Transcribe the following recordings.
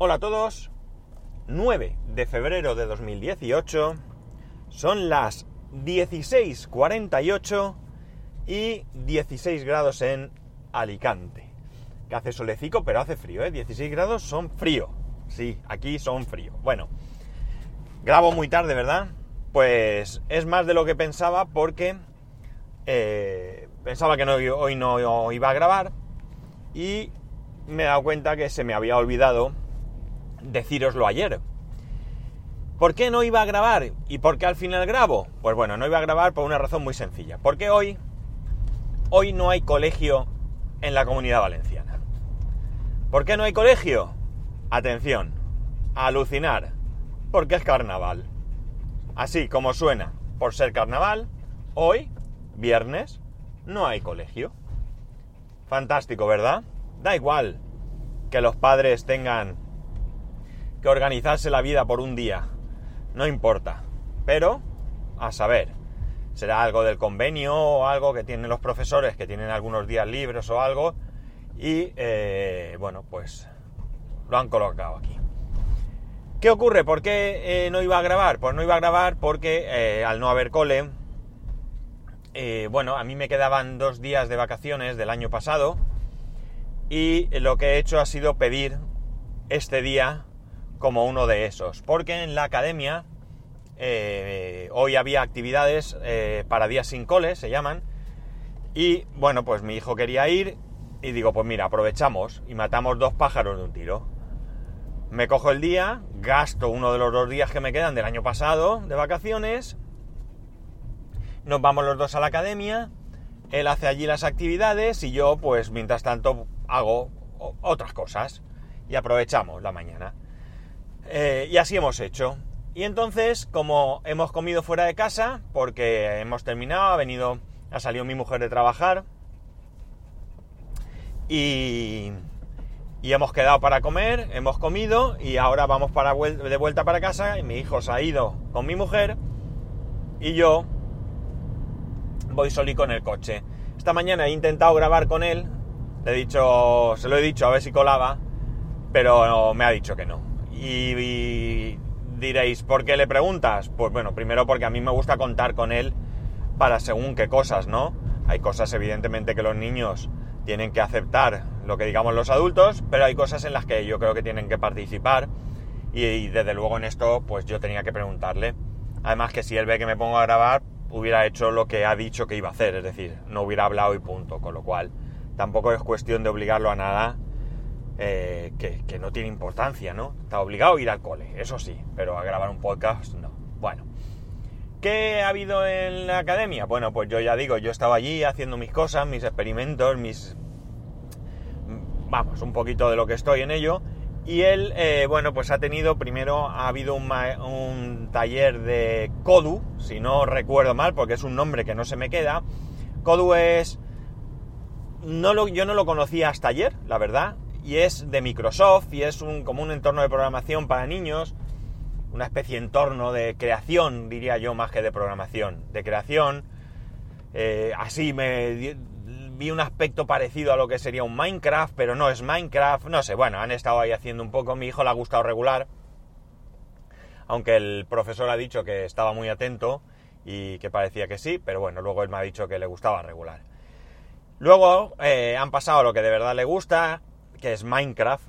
Hola a todos, 9 de febrero de 2018, son las 16.48 y 16 grados en Alicante. Que hace solecico, pero hace frío, ¿eh? 16 grados son frío. Sí, aquí son frío. Bueno, grabo muy tarde, ¿verdad? Pues es más de lo que pensaba porque eh, pensaba que hoy no iba a grabar y me he dado cuenta que se me había olvidado decíroslo ayer. ¿Por qué no iba a grabar? ¿Y por qué al final grabo? Pues bueno, no iba a grabar por una razón muy sencilla. Porque hoy, hoy no hay colegio en la comunidad valenciana. ¿Por qué no hay colegio? Atención, alucinar, porque es carnaval. Así como suena, por ser carnaval, hoy, viernes, no hay colegio. Fantástico, ¿verdad? Da igual que los padres tengan que organizarse la vida por un día. No importa. Pero, a saber, será algo del convenio o algo que tienen los profesores que tienen algunos días libres o algo. Y, eh, bueno, pues lo han colocado aquí. ¿Qué ocurre? ¿Por qué eh, no iba a grabar? Pues no iba a grabar porque eh, al no haber cole, bueno, a mí me quedaban dos días de vacaciones del año pasado y lo que he hecho ha sido pedir este día como uno de esos. Porque en la academia eh, hoy había actividades eh, para días sin cole, se llaman. Y bueno, pues mi hijo quería ir y digo, pues mira, aprovechamos y matamos dos pájaros de un tiro. Me cojo el día, gasto uno de los dos días que me quedan del año pasado de vacaciones, nos vamos los dos a la academia, él hace allí las actividades y yo pues mientras tanto hago otras cosas y aprovechamos la mañana. Eh, y así hemos hecho. Y entonces, como hemos comido fuera de casa, porque hemos terminado, ha venido, ha salido mi mujer de trabajar, y, y hemos quedado para comer, hemos comido, y ahora vamos para, de vuelta para casa, y mi hijo se ha ido con mi mujer, y yo voy solí en el coche. Esta mañana he intentado grabar con él, le he dicho, se lo he dicho a ver si colaba, pero me ha dicho que no. Y, diréis, ¿por qué le preguntas? Pues bueno, primero porque a mí me gusta contar con él para según qué cosas, ¿no? Hay cosas evidentemente que los niños tienen que aceptar lo que digamos los adultos, pero hay cosas en las que yo creo que tienen que participar y, desde luego en esto pues yo tenía que preguntarle. Además que si él ve que me pongo a grabar, hubiera hecho lo que ha dicho que iba a hacer, es decir, no hubiera hablado y punto, con lo cual tampoco es cuestión de obligarlo a nada eh, que, no tiene importancia, ¿no? Está obligado a ir al cole, eso sí, pero a grabar un podcast no. Bueno, ¿qué ha habido en la academia? Bueno, pues yo ya digo, yo estaba allí haciendo mis cosas, mis experimentos, mis... Vamos, un poquito de lo que estoy en ello. Y él, eh, bueno, pues ha tenido, primero ha habido un, taller de Kodu, si no recuerdo mal, porque es un nombre que no se me queda. Kodu es... No lo, yo no lo conocía hasta ayer, la verdad y es de Microsoft y es un, como un entorno de programación para niños, una especie de entorno de creación, diría yo, más que de programación, de creación. Eh, así me vi un aspecto parecido a lo que sería un Minecraft, pero no es Minecraft, no sé, bueno, han estado ahí haciendo un poco, mi hijo le ha gustado regular, aunque el profesor ha dicho que estaba muy atento y que parecía que sí, pero bueno, luego él me ha dicho que le gustaba regular. Luego eh, han pasado lo que de verdad le gusta, que es Minecraft,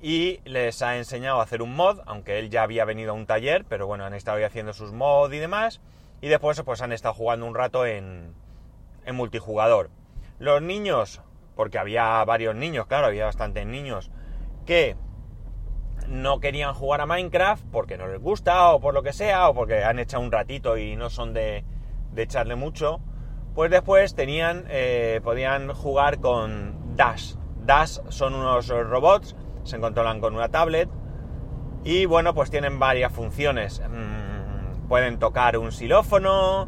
y les ha enseñado a hacer un mod, aunque él ya había venido a un taller, pero bueno, han estado haciendo sus mods y demás, y después pues han estado jugando un rato en, en multijugador. Los niños, porque había varios niños, claro, había bastantes niños, que no querían jugar a Minecraft porque no les gusta o por lo que sea, o porque han echado un ratito y no son de, de echarle mucho, pues después tenían, eh, podían jugar con Dash, Dash son unos robots, se controlan con una tablet y bueno, pues tienen varias funciones. Mm, pueden tocar un xilófono,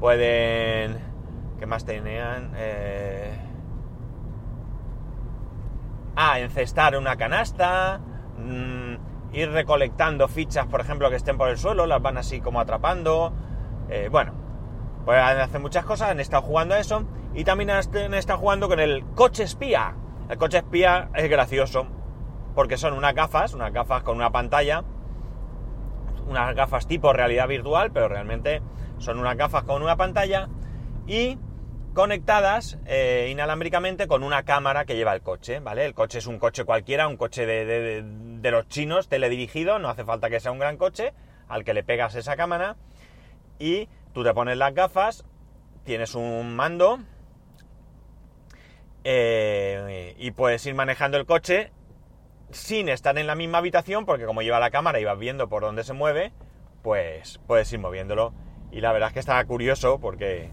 pueden... ¿Qué más tenían? Eh, ah, encestar una canasta, mm, ir recolectando fichas, por ejemplo, que estén por el suelo, las van así como atrapando. Eh, bueno, pueden hacer muchas cosas, han estado jugando a eso y también han estado jugando con el coche espía. El coche espía es gracioso porque son unas gafas, unas gafas con una pantalla, unas gafas tipo realidad virtual, pero realmente son unas gafas con una pantalla y conectadas eh, inalámbricamente con una cámara que lleva el coche, ¿vale? El coche es un coche cualquiera, un coche de, de, los chinos, teledirigido, no hace falta que sea un gran coche, al que le pegas esa cámara y tú te pones las gafas, tienes un mando eh, y puedes ir manejando el coche sin estar en la misma habitación, porque como lleva la cámara y vas viendo por dónde se mueve, pues puedes ir moviéndolo. Y la verdad es que estaba curioso porque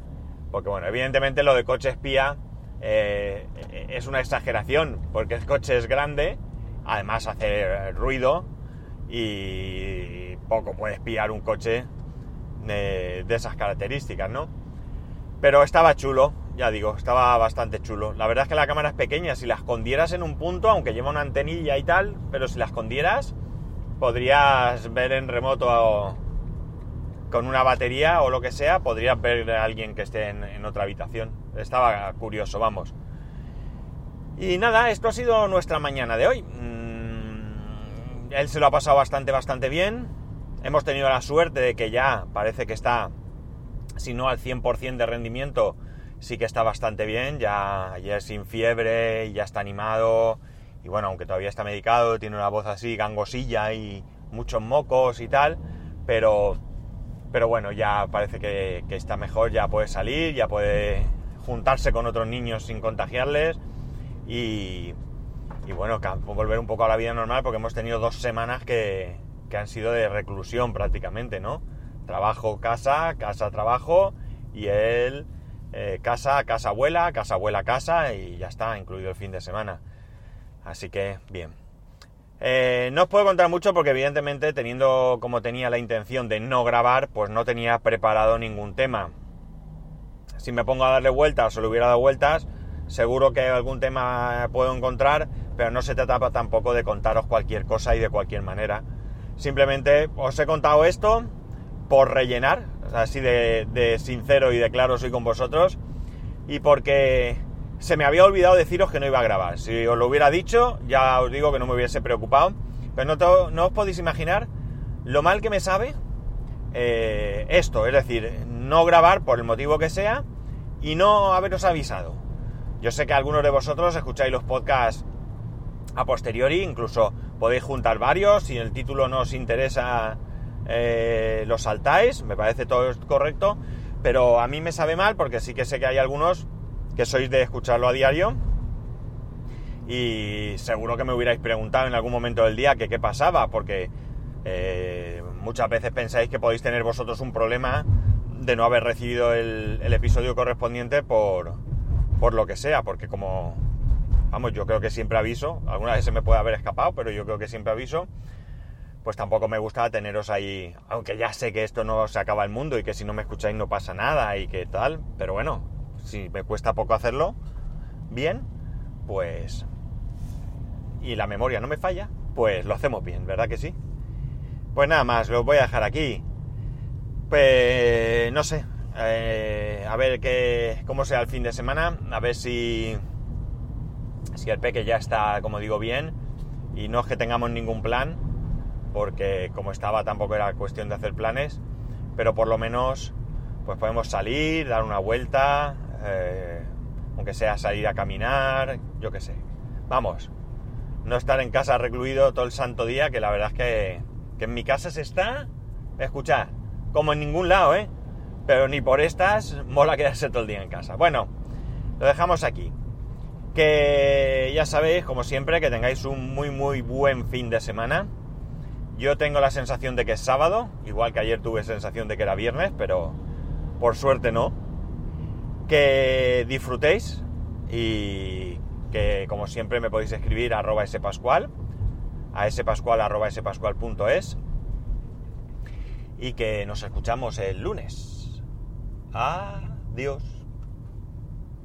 porque bueno, evidentemente lo de coche espía eh, es una exageración, porque el coche es grande, además hace ruido y poco puede espiar un coche de, esas características, ¿no? Pero estaba chulo, ya digo, estaba bastante chulo. La verdad es que la cámara es pequeña, si la escondieras en un punto, aunque lleva una antenilla y tal, pero si la escondieras, podrías ver en remoto con una batería o lo que sea, podrías ver a alguien que esté en, otra habitación. Estaba curioso, vamos. Y nada, esto ha sido nuestra mañana de hoy. Mm, él se lo ha pasado bastante, bastante bien. Hemos tenido la suerte de que ya parece que está, si no al 100% de rendimiento, sí que está bastante bien. Ya ayer sin fiebre, ya está animado. Y bueno, aunque todavía está medicado, tiene una voz así gangosilla y muchos mocos y tal. Pero pero bueno, ya parece que, está mejor, ya puede salir, ya puede juntarse con otros niños sin contagiarles y, bueno, volver un poco a la vida normal porque hemos tenido dos semanas que, han sido de reclusión prácticamente, ¿no? Trabajo, casa, casa, trabajo y él eh, casa, casa, abuela, casa, abuela, casa y ya está, incluido el fin de semana. Así que bien. Eh, no os puedo contar mucho porque evidentemente teniendo como tenía la intención de no grabar, pues no tenía preparado ningún tema. Si me pongo a darle vueltas o le hubiera dado vueltas, seguro que algún tema puedo encontrar, pero no se trata tampoco de contaros cualquier cosa y de cualquier manera. Simplemente os he contado esto por rellenar, así de, sincero y de claro soy con vosotros, y porque se me había olvidado deciros que no iba a grabar. Si os lo hubiera dicho, ya os digo que no me hubiese preocupado. Pero no, no os podéis imaginar lo mal que me sabe eh, esto. Es decir, no grabar por el motivo que sea y no haberos avisado. Yo sé que algunos de vosotros escucháis los podcasts a posteriori, incluso podéis juntar varios. Si el título no os interesa, eh, lo saltáis. Me parece todo correcto. Pero a mí me sabe mal porque sí que sé que hay algunos que sois de escucharlo a diario. Y seguro que me hubierais preguntado en algún momento del día que qué pasaba, porque eh, muchas veces pensáis que podéis tener vosotros un problema de no haber recibido el, episodio correspondiente por, por lo que sea, porque como, vamos, yo creo que siempre aviso, alguna vez me puede haber escapado, pero yo creo que siempre aviso, pues tampoco me gusta teneros ahí, aunque ya sé que esto no se acaba el mundo y que si no me escucháis no pasa nada y que tal, pero bueno, si me cuesta poco hacerlo bien, pues... Y la memoria no me falla, pues lo hacemos bien, ¿verdad que sí? Pues nada más, lo voy a dejar aquí. Pues no sé, eh, a ver qué, cómo sea el fin de semana, a ver si, si el peque ya está, como digo, bien. Y no es que tengamos ningún plan, porque como estaba tampoco era cuestión de hacer planes, pero por lo menos pues podemos salir, dar una vuelta, eh, aunque sea salir a caminar, yo qué sé. Vamos, no estar en casa recluido todo el santo día, que la verdad es que, que en mi casa se está, escuchar, como en ningún lado, ¿eh? Pero ni por estas mola quedarse todo el día en casa. Bueno, lo dejamos aquí. Que ya sabéis, como siempre, que tengáis un muy muy buen fin de semana. Yo tengo la sensación de que es sábado, igual que ayer tuve sensación de que era viernes, pero por suerte no que disfrutéis y que como siempre me podéis escribir a arroba spascual, a spascual arroba spascual.es y que nos escuchamos el lunes. Adiós.